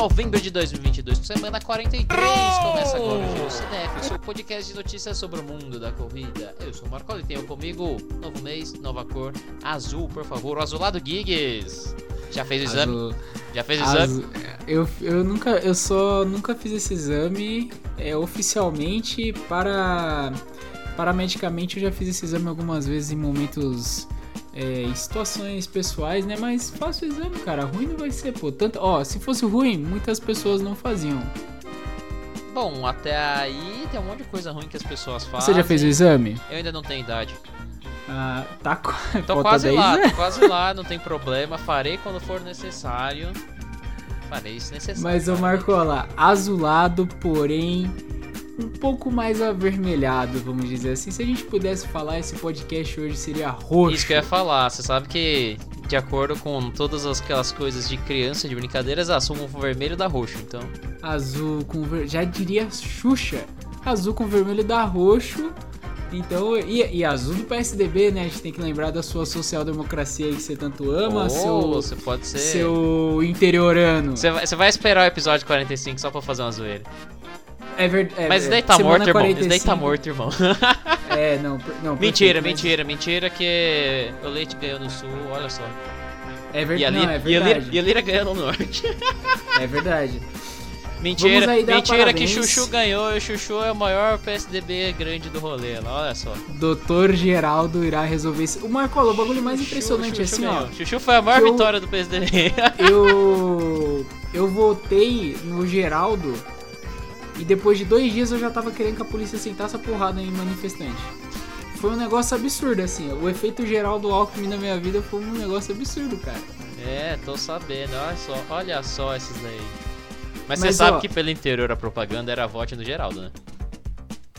novembro de 2022, semana 43. Começa agora o Giro Cinef, o seu podcast de notícias sobre o mundo da corrida. Eu sou o Marco e tenho comigo novo mês, nova cor, azul, por favor, o azulado Gigs. Já fez o exame? Azul. Já fez o Azul. exame? Eu, eu nunca, eu só nunca fiz esse exame é, oficialmente para paramedicamente eu já fiz esse exame algumas vezes em momentos é, em situações pessoais, né? Mas faço o exame, cara. Ruim não vai ser, pô. Tanto, ó, se fosse ruim, muitas pessoas não faziam. Bom, até aí tem um monte de coisa ruim que as pessoas fazem. Você já fez o exame? Eu ainda não tenho idade. Ah, tá co- Tô quase 10, lá, né? tô quase lá, não tem problema. Farei quando for necessário. Farei isso necessário. Mas eu marco lá, azulado, porém um pouco mais avermelhado, vamos dizer assim. Se a gente pudesse falar, esse podcast hoje seria roxo. Isso que eu ia falar, você sabe que de acordo com todas aquelas coisas de criança, de brincadeiras, azul com vermelho dá roxo, então. Azul com ver... já diria Xuxa. Azul com vermelho dá roxo. Então, e, e azul do PSDB, né? A gente tem que lembrar da sua social-democracia aí que você tanto ama, Ou seu, você pode ser. seu interiorano. Você vai, você vai esperar o episódio 45 só pra fazer uma zoeira. É verdade. Mas isso daí tá morto, irmão. Isso daí tá 45. morto, irmão. É, não, não mentira, perfeito, mas- mentira, mentira que o Leite ganhou no sul, olha só. É E verdade, a, não, Lira, é e, a Lira, verdade. e a Lira ganhou no norte. É verdade. Mentira, mentira que. Chuchu ganhou e o Chuchu é o maior PSDB grande do rolê olha só. Doutor Geraldo irá resolver isso. O Marcola, o bagulho mais impressionante Chuchu assim, ó. ganhou. Chuchu foi a maior eu- vitória do PSDB. Eu. Eu votei no Geraldo e depois de dois dias eu já tava querendo que a polícia sentasse a porrada em manifestante. Foi um negócio absurdo, assim. O efeito geral do Alckmin na minha vida foi um negócio absurdo, cara. É, tô sabendo, olha só, olha só esses daí. Mas, Mas, você sabe ó- que pelo interior a propaganda era vote no Geraldo, né?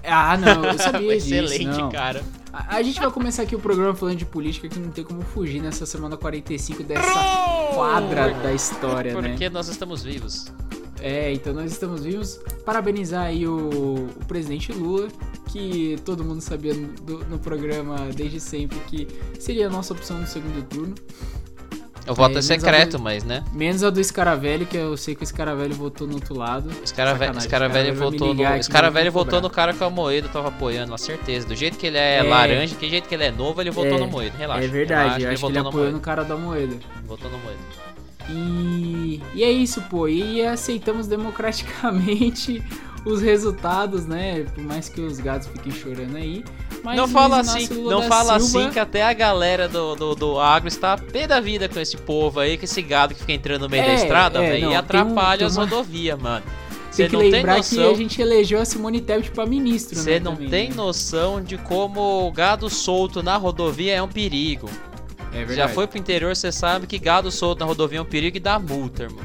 Ah, não, eu sabia disso. excelente, não. cara. A, a gente vai começar aqui o programa falando de política que não tem como fugir nessa semana 45 dessa quadra da história, né? Porque nós estamos vivos. É, então nós estamos vivos. Parabenizar aí o, o presidente Lula, que todo mundo sabia no, do- no programa desde sempre que seria a nossa opção no segundo turno. O voto é, menos secreto, a- mas, né? Menos a do Scaravelli, que eu sei que o Scaravelli votou no outro lado. Vai me votou no. cara votou no que o Moedo tava apoiando, com certeza. Do jeito que ele é, É. laranja, que jeito que ele é novo, ele votou É, no Moedo. Relaxa. é verdade, relaxa, eu acho que ele votou no apoiou no Moedo. cara da moeda. Votou no Moedo. E, e é isso, pô. E aceitamos democraticamente os resultados, né? Por mais que os gatos fiquem chorando aí. Mas não fala assim, Lula não da fala Silva- assim que até a galera do, do, do agro está pé da vida com esse povo aí, com esse gado que fica entrando no meio da É, estrada, é, velho, e um- atrapalha tem as uma- rodovias, mano. Você Tem que não tem lembrar que noção. a gente elegeu a Simone Tebet pra ministro, Você né, não também, tem né? noção de como o gado solto na rodovia é um perigo. É verdade. Já foi pro interior, você sabe que gado solto na rodovia é um perigo e dá multa, irmão.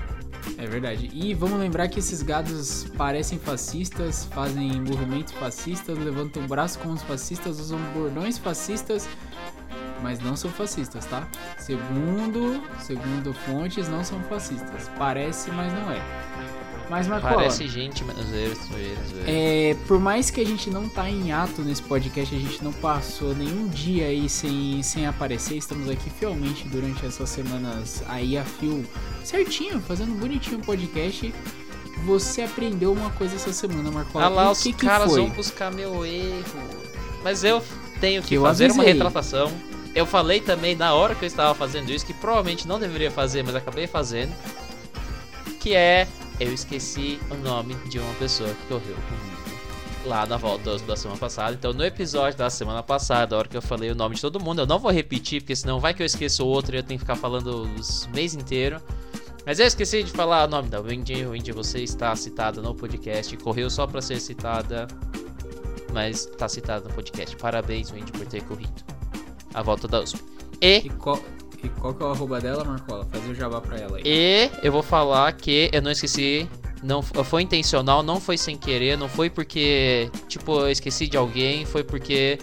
É verdade. E vamos lembrar que esses gados parecem fascistas, fazem movimentos fascistas, levantam o braço como os fascistas, usam bordões fascistas, mas não são fascistas, tá? Segundo, segundo fontes, não são fascistas. Parece, mas não é. Mas Marcola, Parece gente, mas é, por mais que a gente não tá em ato nesse podcast, a gente não passou nenhum dia aí sem, sem aparecer, estamos aqui fielmente durante essas semanas aí a fio certinho, fazendo bonitinho o podcast. Você aprendeu uma coisa essa semana, Marcola. Ah lá, os que que caras vão buscar meu erro. Mas eu tenho que Eu fazer uma avisei. retratação. Eu falei também na hora que eu estava fazendo isso, que provavelmente não deveria fazer, mas acabei fazendo. Que é, eu esqueci o nome de uma pessoa que correu comigo. Lá na volta da semana passada. Então, no episódio da semana passada, a hora que eu falei o nome de todo mundo, eu não vou repetir, porque senão vai que eu esqueço o outro e eu tenho que ficar falando os mês inteiro. Mas eu esqueci de falar o nome da Wendy. Wendy, você está citada no podcast. Correu só pra ser citada, mas está citada no podcast. Parabéns, Wendy, por ter corrido. A volta da USP. E, E qual, e qual que é o arroba dela, Marcola? Fazer o jabá pra ela aí. e eu vou falar que eu não esqueci. Não foi intencional, não foi sem querer, não foi porque, tipo, eu esqueci de alguém, foi porque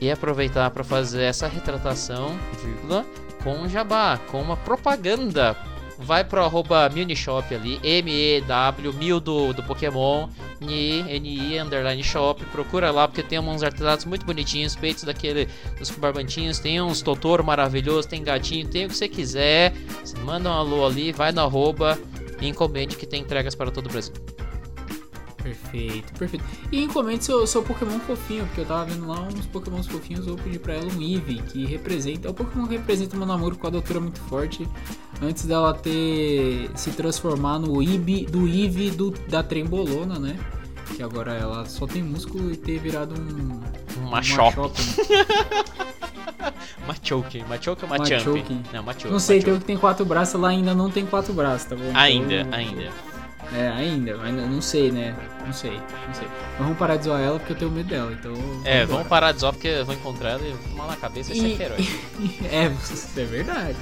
ia aproveitar para fazer essa retratação, vírgula, com um jabá, com uma propaganda. Vai pro arroba Munishop ali, M-E-W, mil do, do Pokémon, N-I, underline shop, procura lá porque tem uns artesanatos muito bonitinhos, peitos daquele, dos barbantinhos, tem uns Totoro maravilhosos, tem gatinho, tem o que você quiser, você manda um alô ali, vai no arroba E encomende que tem entregas para todo o Brasil. Perfeito, perfeito. E encomende seu, seu Pokémon fofinho, porque eu tava vendo lá uns Pokémons fofinhos, eu pedi pra ela um Eevee, que representa. É o Pokémon que representa meu namoro com a doutora muito forte. Antes dela ter se transformar no Eevee, do Eevee do, da Trembolona, né? Que agora ela só tem músculo e ter virado um. Um Machop. Machoke. Machoke ou Machamp? Machoke. Não, Machoke. Não sei, tem Machoke. um que tem quatro braços, ela ainda não tem quatro braços, tá bom? Então- Ainda, ainda. É, ainda, ainda não sei, né? Não sei, não sei. Mas vamos parar de zoar ela porque eu tenho medo dela, então. É, vamos parar de zoar porque eu vou encontrar ela e vou mal na cabeça e ser E- herói. é, isso é verdade.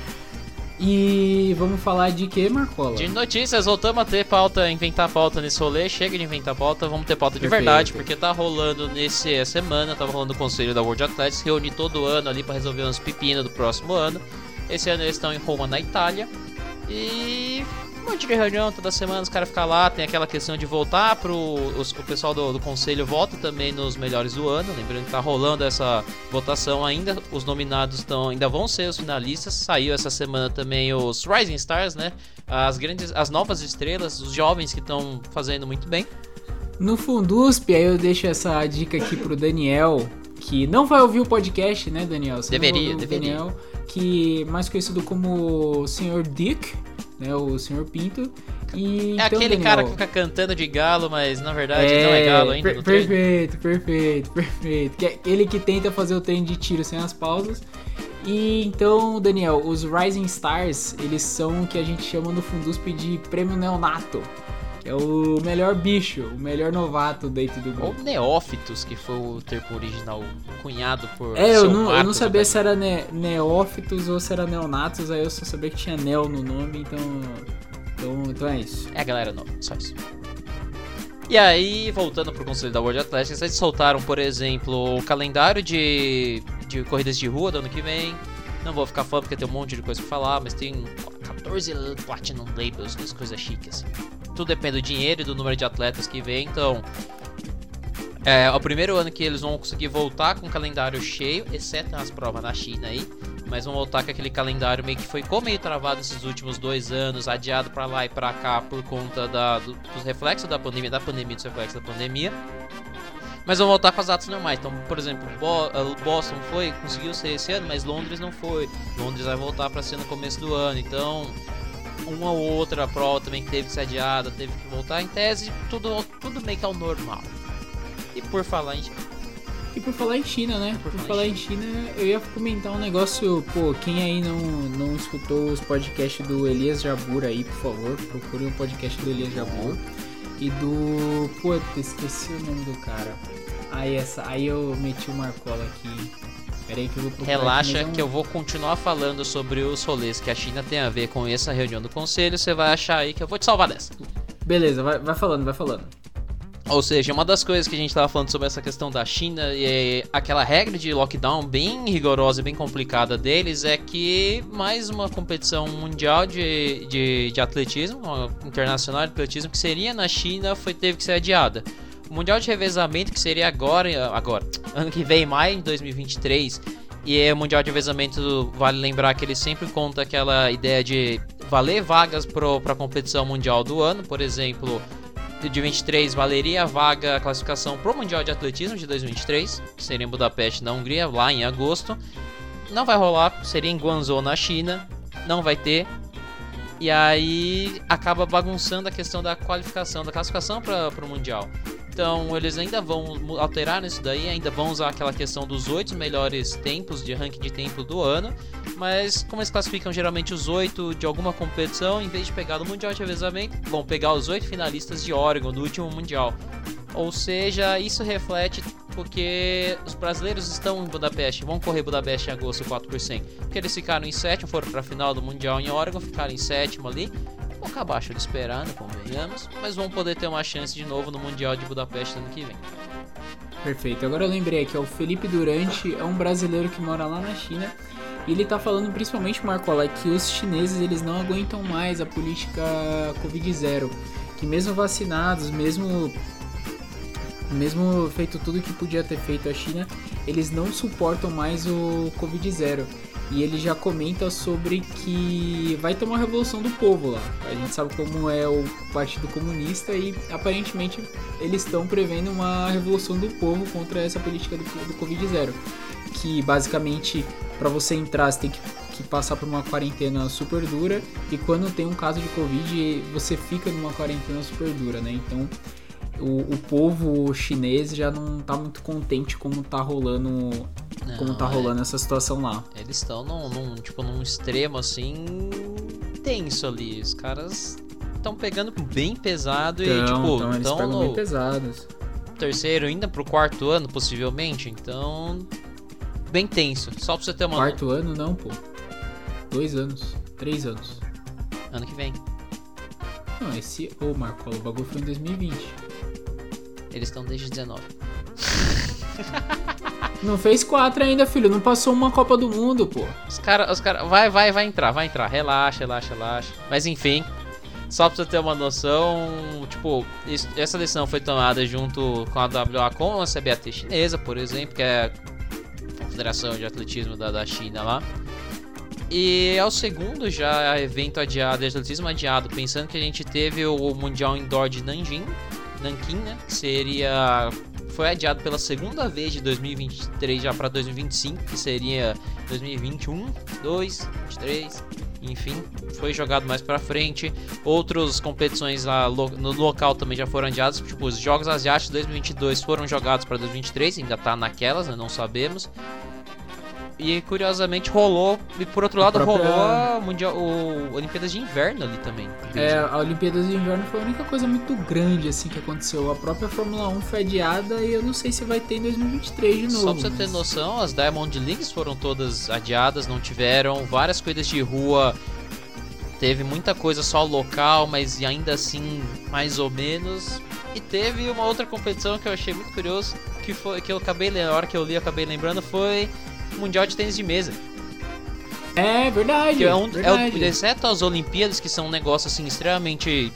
E vamos falar de que, Marcola? De notícias, voltamos a ter pauta, inventar pauta nesse rolê. Chega de inventar pauta, vamos ter pauta de Perfeito. verdade, porque tá rolando nesse semana, tava rolando o conselho da World Athletics, reúne todo ano ali pra resolver uns pepinos do próximo ano. Esse ano eles estão em Roma, na Itália. E um monte de reunião toda semana, os caras ficam lá, tem aquela questão de voltar pro. os- o pessoal do, do conselho vota também nos melhores do ano. Lembrando que tá rolando essa votação ainda. Os nominados estão. ainda vão ser os finalistas. Saiu essa semana também os Rising Stars, né? As grandes. as novas estrelas, os jovens que estão fazendo muito bem. No Fundusp, aí eu deixo essa dica aqui pro Daniel, que não vai ouvir o podcast, né, Daniel? Você Deveria, deveria. Daniel, que mais conhecido como Sr. Dick, né, o Sr. Pinto. E, É então, aquele Daniel, cara que fica cantando de galo, mas na verdade não é galo ainda per-. Perfeito, perfeito, perfeito. Que é ele que tenta fazer o treino de tiro sem as pausas. E então, Daniel, os Rising Stars, eles são o que a gente chama no Fundusp de prêmio neonato. É o melhor bicho, o melhor novato dentro do Ou grupo. Neófitos, que foi o termo original cunhado por. É, eu não, eu não sabia se era ne neófitos ou se era neonatos, aí eu só sabia que tinha neo no nome, então. Então, então é isso. É a galera nova, só isso. E aí, voltando pro conselho da World Athletics, eles soltaram, por exemplo, o calendário de, de corridas de rua do ano que vem. Não vou ficar falando porque tem um monte de coisa pra falar, mas tem 14 Platinum Labels, coisas chiques assim. Tudo depende do dinheiro e do número de atletas que vem, então. É, é o primeiro ano que eles vão conseguir voltar com o calendário cheio, exceto as provas na China aí. Mas vão voltar com aquele calendário meio que ficou meio travado esses últimos dois anos, adiado pra lá e pra cá por conta da, do- dos reflexos da pandemia, da pandemia, dos reflexos da pandemia. Mas vão voltar com as datas normais. Então, por exemplo, eh, Boston foi, conseguiu ser esse ano, mas Londres não foi. Londres vai voltar pra ser no começo do ano. Então, uma ou outra prova também que teve que ser adiada, teve que voltar. Em tese, tudo, tudo meio que ao normal. E por falar em E por falar em China, né? Por, falar falar em em China, eu ia comentar um negócio, pô, quem aí não, não escutou os podcasts do Elias Jabur aí, por favor, procure o podcast do Elias Jabur. E do. Pô, esqueci o nome do cara. Aí essa. Aí eu meti o Marcola aqui. Pera aí que eu vou Relaxa que eu vou continuar falando sobre os rolês que a China tem a ver com essa reunião do conselho. Você vai achar aí que eu vou te salvar dessa. Beleza, vai, vai falando, vai falando. Ou seja, uma das coisas que a gente tava falando sobre essa questão da China e aquela regra de lockdown bem rigorosa e bem complicada deles é que mais uma competição mundial de, de, de atletismo, internacional de atletismo que seria na China, foi, teve que ser adiada. O Mundial de Revezamento, que seria agora, agora, ano que vem, maio de 2023, e é o Mundial de Revezamento, vale lembrar que ele sempre conta aquela ideia de valer vagas para a competição mundial do ano, por exemplo, de 23 valeria a vaga, a classificação pro Mundial de Atletismo de 2023, que seria em Budapeste, na Hungria, lá em agosto. Não vai rolar, seria em Guangzhou, na China, não vai ter. E aí acaba bagunçando a questão da qualificação, da classificação para o Mundial. Então eles ainda vão alterar nisso daí, ainda vão usar aquela questão dos oito melhores tempos de ranking de tempo do ano. Mas como eles classificam geralmente os oito de alguma competição, em vez de pegar no Mundial de Revezamento, vão pegar os oito finalistas de Oregon do último Mundial. Ou seja, isso reflete porque os brasileiros estão em Budapeste, vão correr Budapeste em agosto 4%. Porque eles ficaram em sétimo, foram para a final do Mundial em Oregon, ficaram em sétimo ali. Pouco abaixo de esperando, convenhamos, mas vão poder ter uma chance de novo no Mundial de Budapeste ano que vem. Perfeito. Agora eu lembrei ó, o Felipe Durante é um brasileiro que mora lá na China. E ele tá falando principalmente, Marcola, que os chineses eles não aguentam mais a política Covid-0. Que mesmo vacinados, mesmo mesmo feito tudo que podia ter feito a China, eles não suportam mais o Covid-0. E ele já comenta sobre que vai ter uma revolução do povo lá. A gente sabe como é o Partido Comunista e aparentemente eles estão prevendo uma revolução do povo contra essa política do, do Covid-0. Que basicamente, para você entrar, você tem que, que passar por uma quarentena super dura. E quando tem um caso de Covid, você fica numa quarentena super dura, né? Então o, o povo chinês já não tá muito contente como tá rolando como tá Não, é- rolando essa situação lá. Eles estão num, num, tipo, num extremo assim tenso ali. Os caras estão pegando bem pesado e Então, tipo, então eles pegam no bem pesados. terceiro ainda pro quarto ano, possivelmente. Então, bem tenso. Só pra você ter uma Quarto ano não, pô. Dois anos. Três anos. ano que vem. Não, esse. Ô, Marcola, o bagulho foi em 2020. Eles estão desde 19. Não fez quatro ainda, filho. Não passou uma Copa do Mundo, pô. Os caras, os cara, vai, vai, vai entrar, vai entrar. Relaxa, relaxa, relaxa. Mas enfim, só pra você ter uma noção, tipo, isso- essa decisão foi tomada junto com a WA, com a CBAT chinesa, por exemplo, que é a Confederação de Atletismo da, da China lá. E é o segundo já evento adiado atletismo adiado, pensando que a gente teve o Mundial Indoor de Nanjing, Nanquim, né? Que seria foi adiado pela segunda vez de 2023 já para 2025, que seria 2021, 2, 23, enfim, foi jogado mais para frente. Outras competições lá no local também já foram adiadas, tipo os Jogos Asiáticos 2022 foram jogados para 2023, ainda tá naquelas, né? não sabemos. E curiosamente rolou, e por outro lado própria- rolou a mundial, o Olimpíadas de Inverno ali também. É, a Olimpíadas de Inverno foi a única coisa muito grande, assim, que aconteceu. A própria Fórmula 1 foi adiada e eu não sei se vai ter em 2023 de novo. Só pra você ter mas- noção, as Diamond Leagues foram todas adiadas, não tiveram. Várias corridas de rua teve muita coisa só local, mas ainda assim, mais ou menos. E teve uma outra competição que eu achei muito curioso, que foi que eu acabei, le- a hora que eu li, eu acabei lembrando, foi Mundial de Tênis de Mesa. É verdade. É um, é verdade. exceto as Olimpíadas, que são um negócio assim extremamente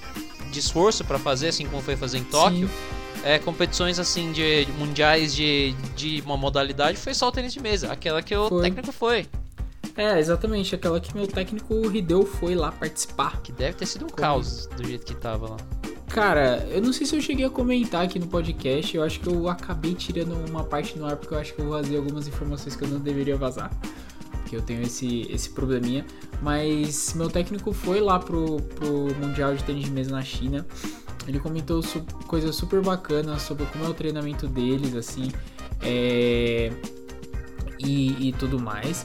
de esforço pra fazer, assim como foi fazer em Tóquio. É, competições assim de mundiais de, de uma modalidade foi só o tênis de mesa, aquela que o Foi. técnico foi. É, exatamente. Aquela que meu técnico Rideu foi lá participar. Que deve ter sido um Como? caos do jeito que tava lá. Cara, eu não sei se eu cheguei a comentar aqui no podcast. Eu acho que eu acabei tirando uma parte no ar porque eu acho que eu vazei algumas informações que eu não deveria vazar. Porque eu tenho esse, esse probleminha. Mas meu técnico foi lá pro, pro Mundial de Tênis de Mesa na China. Ele comentou su coisas super bacanas sobre como é o treinamento deles, assim. É, e, e tudo mais.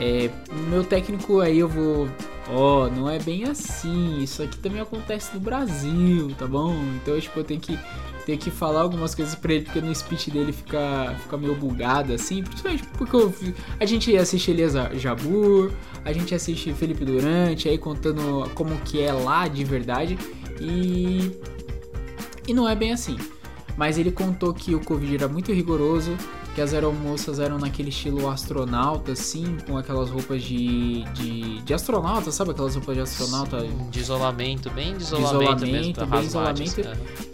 É, meu técnico aí eu vou. Ó, não é bem assim. Isso aqui também acontece no Brasil, tá bom? Então, tipo, eu tenho que, tenho que falar algumas coisas pra ele, porque no speech dele fica, fica meio bugado, assim. Principalmente porque eu a gente assiste Elias Jabur, a gente assiste Felipe Durante, aí contando como que é lá de verdade. E. E não é bem assim. Mas ele contou que o Covid era muito rigoroso, que as aeromoças eram naquele estilo astronauta, assim, com aquelas roupas de, de, de astronauta, sabe? Aquelas roupas de astronauta. De isolamento, bem de isolamento, mesmo. isolamento, pra bem isolamento. assim,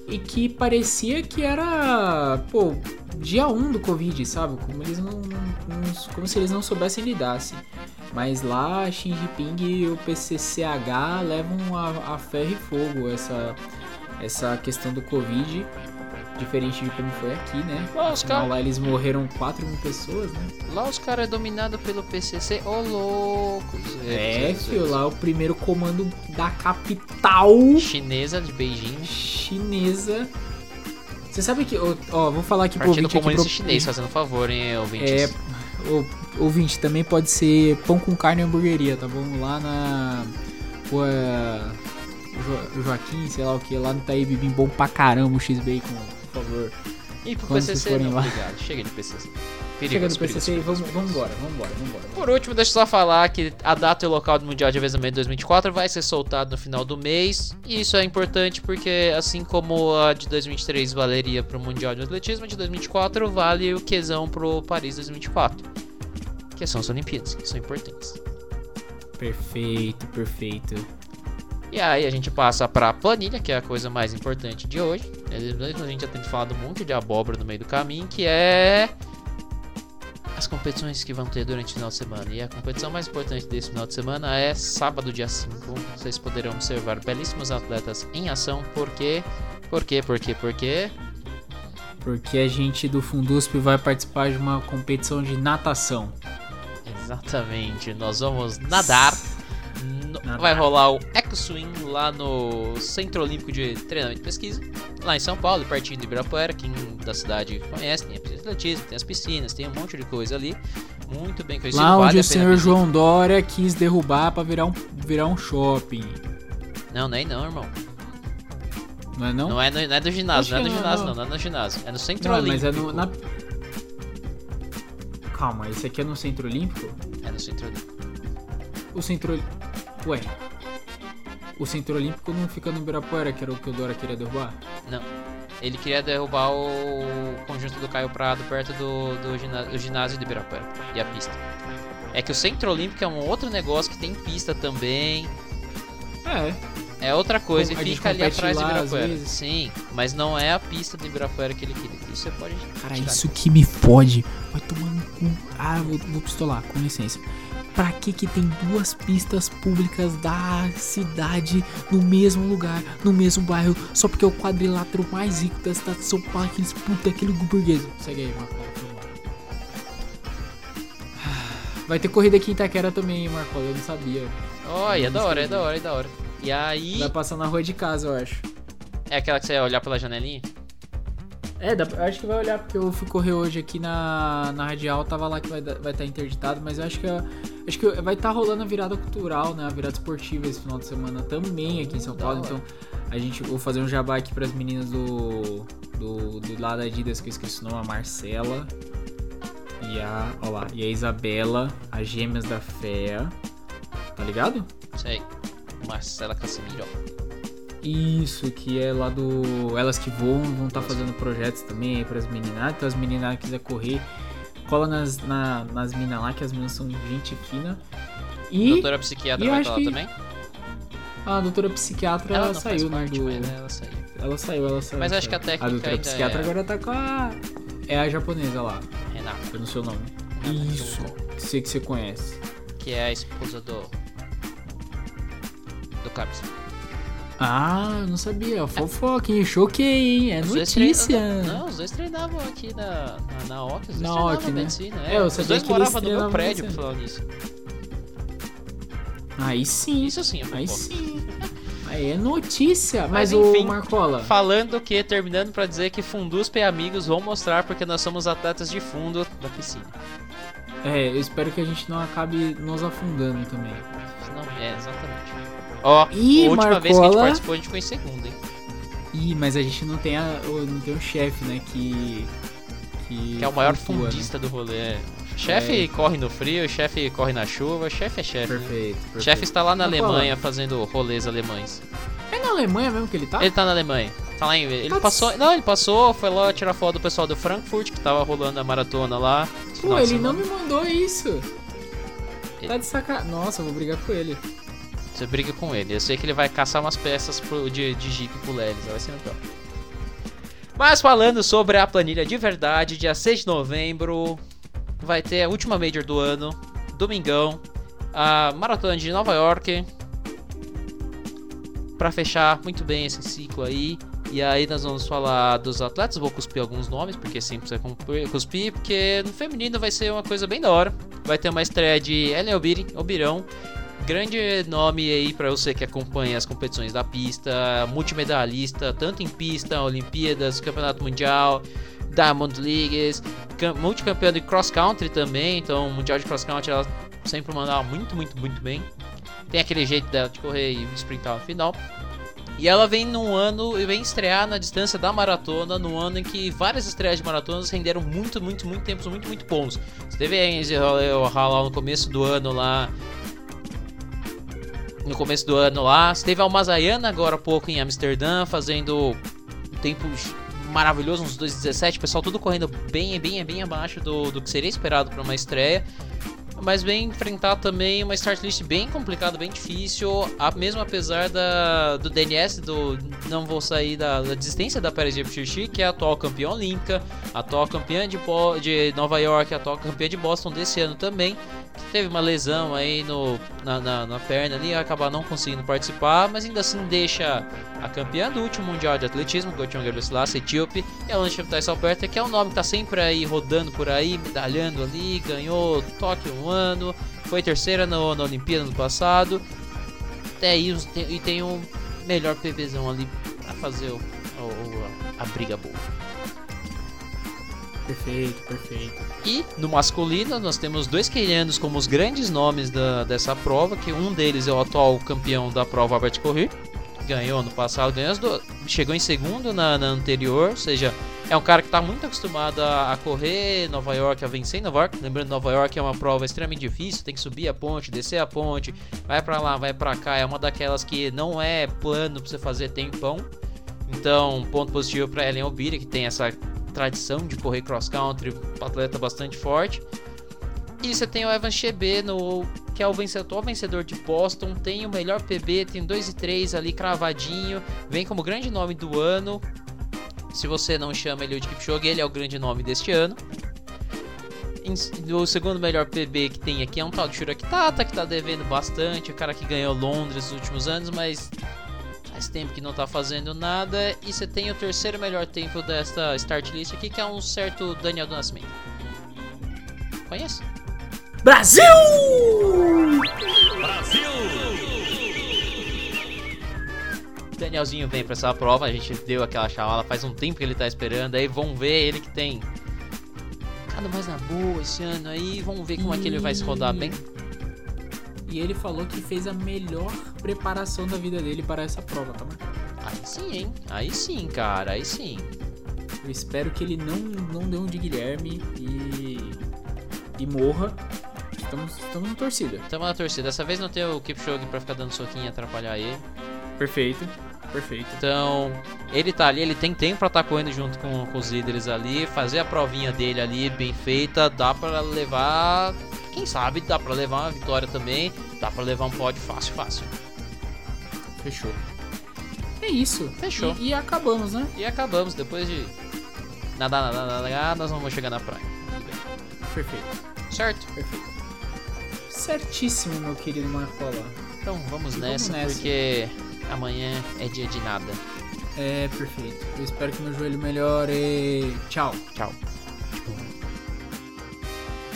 E que parecia que era, pô, dia 1 do Covid, sabe? Como, eles não, não- como se eles não soubessem lidar, assim. Mas lá, Xi Jinping e o PCCH levam a, a ferro e fogo essa, essa questão do Covid. Diferente de como foi aqui, né? Lá os cara- lá eles morreram 4 mil pessoas, né? Lá os caras é dominado pelo PCC, ô loucos. É, filho, lá o primeiro comando da capital Chinesa de Beijing. chinesa. Você sabe que. Ó, ó, vou falar aqui pro Partido ouvinte aqui pro- Chinês, fazendo favor, hein, ouvintes. É, o, ouvinte, também pode ser pão com carne e hamburgueria, tá bom? Lá na rua Jo- Joaquim, sei lá o que, lá no Taíbe, bem bom pra caramba o X-Bacon, favor. E pro quando PCC, forem não, lá. obrigado. Chega de PCC. Chega Perigoso, do perigoso, PCC e vamos, vamos embora, vamos embora, vamos embora. Por último, deixa eu só falar que a data e o local do Mundial de Avezamento 2024 vai ser soltado no final do mês. E isso é importante porque, assim como a de 2023 valeria para o Mundial de Atletismo, a de 2024 vale o quesão pro Paris 2024. Que são as Olimpíadas, que são importantes. Perfeito, perfeito. E aí a gente passa pra planilha, que é a coisa mais importante de hoje. A gente já tem falado um monte de abóbora no meio do caminho, que é as competições que vão ter durante o final de semana. E a competição mais importante desse final de semana é sábado, dia 5. Vocês poderão observar belíssimos atletas em ação. Por quê? Por quê? Por quê? Por quê? Porque a gente do Fundusp vai participar de uma competição de natação. Exatamente. Nós vamos nadar. Vai rolar o Eco Swing lá no Centro Olímpico de Treinamento e Pesquisa, lá em São Paulo, pertinho de Ibirapuera. Quem da cidade conhece, tem a atletismo, tem as piscinas, tem um monte de coisa ali. Muito bem conhecido. Lá vale onde a o senhor. João Dória quis derrubar pra virar um, virar um shopping. Não, nem não, irmão. Não é não? Não é, no, não é do ginásio, não é que ginásio, não. não, é no ginásio. É no Centro Não, mas Olímpico. é no, na... Calma, esse aqui é no Centro Olímpico? É no Centro Olímpico. O Centro Olí- Ué. O Centro Olímpico não fica no Ibirapuera, que era o que o Dória queria derrubar? Não. Ele queria derrubar o conjunto do Caio Prado perto do, do, gina- do ginásio de Ibirapuera e a pista. É que o Centro Olímpico é um outro negócio que tem pista também. É. É outra coisa e fica ali atrás às Ibirapuera. Sim, mas não é a pista de Ibirapuera que ele queria. Isso você pode. Cara, isso que me fode. Vai tomar no cu. Ah, vou, vou pistolar, com licença. Pra que que tem duas pistas públicas da cidade no mesmo lugar, no mesmo bairro, só porque é o quadrilátero mais rico da cidade de São Paulo, aqueles puta, aquele burguês. Segue aí, Marco. foi embora. Vai ter corrida aqui em Itaquera também, hein, Marco? Eu não sabia. Olha, é da Não hora, é da hora, é da hora. E aí. Vai passar na rua de casa, eu acho. É aquela que você vai olhar pela janelinha? É, dá, eu acho que vai olhar, porque eu fui correr hoje aqui na, na Radial, tava lá que vai estar vai tá interditado, mas eu acho que, acho que vai estar rolando a virada cultural, né? A virada esportiva esse final de semana também aqui em São Paulo. Então, a gente vou fazer um jabá aqui pras meninas do, do, do lado da Adidas, que eu esqueci o nome, a Marcela e a, ó lá, e a Isabela, as gêmeas da Fé. Tá ligado? Sei. Marcela Casimiro. Isso, que é lá do Elas que Voam, vão estar fazendo projetos também aí pras meninas. Então as meninas quiser correr, cola nas, na- nas minas lá, que as meninas são gente fina. E Doutora psiquiatra e vai estar lá que- também? a doutora psiquiatra Ela saiu, né? Do... né? Ela saiu. Ela saiu, ela saiu. Mas acho que a técnica A doutora psiquiatra é- agora tá com a. É a japonesa lá, Renata. eu não sei o nome. Renata Isso, sei que você conhece. Que é a esposa do. Do Cabs. Ah, eu não sabia. Fofoca, hein? Choquei, hein? É Os notícia. treinavam- Não, os dois treinavam aqui na, na, na OC. Os dois Na OC, né? medicina. É, eu os dois moravam no meu prédio, por falar nisso. Aí sim. Isso sim é Aí sim. Aí é notícia. Mas, Mas, o enfim, Marcola. Falando que, terminando pra dizer que Fundusp e amigos vão mostrar porque nós somos atletas de fundo da piscina. É, eu espero que a gente não acabe nos afundando também. Não, é, exatamente. Ó, Ih, a última vez que a gente Marcola. participou, a gente ficou em segundo, hein? Ih, mas a gente não tem, a, o- não tem um chefe, né? Que. Que, Que é o maior flutua, né? fundista do rolê. Chefe É. corre no frio, chefe corre na chuva, chefe é chefe. né? Perfeito, perfeito. Chefe está lá na Marcola. Alemanha fazendo rolês alemães. É na Alemanha mesmo que ele tá? Ele tá na Alemanha. Tá lá em. Ele Tá passou. Não, ele passou, foi lá tirar foto do pessoal do Frankfurt, que tava rolando a maratona lá. Pô, ele não me mandou isso. Ele- Tá de sacanagem. Nossa, eu vou brigar com ele. Você briga com ele. Eu sei que ele vai caçar umas peças pro, de, de Jeep pro Lelis. Vai ser legal. Mas falando sobre a planilha de verdade, dia 6 de novembro vai ter a última Major do ano, domingão, a Maratona de Nova York. Pra fechar muito bem esse ciclo aí. E aí nós vamos falar dos atletas, vou cuspir alguns nomes, porque sempre precisa cuspir, porque no feminino vai ser uma coisa bem da hora. Vai ter uma estreia de Ellen Obiri, Obirão, grande nome aí pra você que acompanha as competições da pista, multimedalista, tanto em pista, Olimpíadas, Campeonato Mundial, Diamond Leagues, cam- multicampeão de cross country também, então Mundial de Cross Country ela sempre mandava muito, muito, muito bem. Tem aquele jeito dela de correr e sprintar no final. E ela vem num ano e vem estrear na distância da maratona, no ano em que várias estreias de maratonas renderam muito, muito, muito tempos muito, muito bons. Você teve a Enzi Hall no começo do ano lá, no começo do ano lá. Você teve a Almazaiana agora há pouco em Amsterdã, fazendo um tempo maravilhoso, uns 2,17. O pessoal tudo correndo bem, bem, bem abaixo do, do que seria esperado para uma estreia. Mas vem enfrentar também uma start list bem complicada, bem difícil, a, mesmo apesar da, do DNS, do não vou sair da, da desistência da Paris Xixi, que é a atual campeã olímpica, atual campeã de, de Nova York, atual campeã de Boston desse ano também, que teve uma lesão aí no, na, na, na perna ali, acabar não conseguindo participar, mas ainda assim deixa a campeã do último Mundial de Atletismo, Gotion Gebrselassie, etíope, e a Lancha Alberta, que é um nome que tá sempre aí rodando por aí, medalhando ali, ganhou Tóquio um ano, foi terceira no, na Olimpíada no passado, até aí e tem um melhor PBzão ali pra fazer o, o, a briga boa. Perfeito, perfeito. E no masculino nós temos dois quenianos como os grandes nomes da, dessa prova, que um deles é o atual campeão da prova Albert Corrir, ganhou no passado, ganhou as duas, chegou em segundo na, na anterior, ou seja, é um cara que está muito acostumado a, a, correr Nova York, a vencer Nova York. Lembrando, Nova York é uma prova extremamente difícil, tem que subir a ponte, descer a ponte, vai para lá, vai para cá. É uma daquelas que não é plano para você fazer tempão. Então, ponto positivo para Ellen Obiri, que tem essa tradição de correr cross country, atleta bastante forte. E você tem o Evan Chebe, no, que é o vencedor, vencedor de Boston, tem o melhor PB, tem 2 e 3 ali cravadinho, vem como grande nome do ano. Se você não chama ele de Kipchoge, ele é o grande nome deste ano. O segundo melhor PB que tem aqui é um tal de Shurakitata, que tá devendo bastante, o cara que ganhou Londres nos últimos anos, mas faz tempo que não tá fazendo nada. E você tem o terceiro melhor tempo desta start list aqui, que é um certo Daniel do Nascimento. Conhece? Brasil! Brasil! Danielzinho vem para essa prova, a gente deu aquela chavala faz um tempo que ele tá esperando, aí vamos ver ele que tem ficado mais na boa esse ano aí, vamos ver como e... é que ele vai se rodar bem. E ele falou que fez a melhor preparação da vida dele para essa prova, tá Aí sim, hein? Aí sim, cara, aí sim. Eu espero que ele não, não dê um de Guilherme e, e morra Estamos, estamos na torcida. Estamos na torcida. Dessa vez não tem o Kipchoge pra ficar dando soquinho e atrapalhar ele. Perfeito. Perfeito. Então, ele tá ali, ele tem tempo pra estar tá correndo junto com, com, os líderes ali, fazer a provinha dele ali bem feita, dá pra levar. Quem sabe dá pra levar uma vitória também, dá pra levar um pódio fácil, fácil. Fechou. É isso. Fechou. E, e acabamos, né? E acabamos, depois de nadar, nadar, nadar, nós vamos chegar na praia. Perfeito. Certo? Perfeito. Certíssimo, meu querido Marcola. Então vamos nessa, vamos nessa, porque amanhã é dia de nada. É, perfeito. Eu espero que meu joelho melhore. Tchau. Tchau.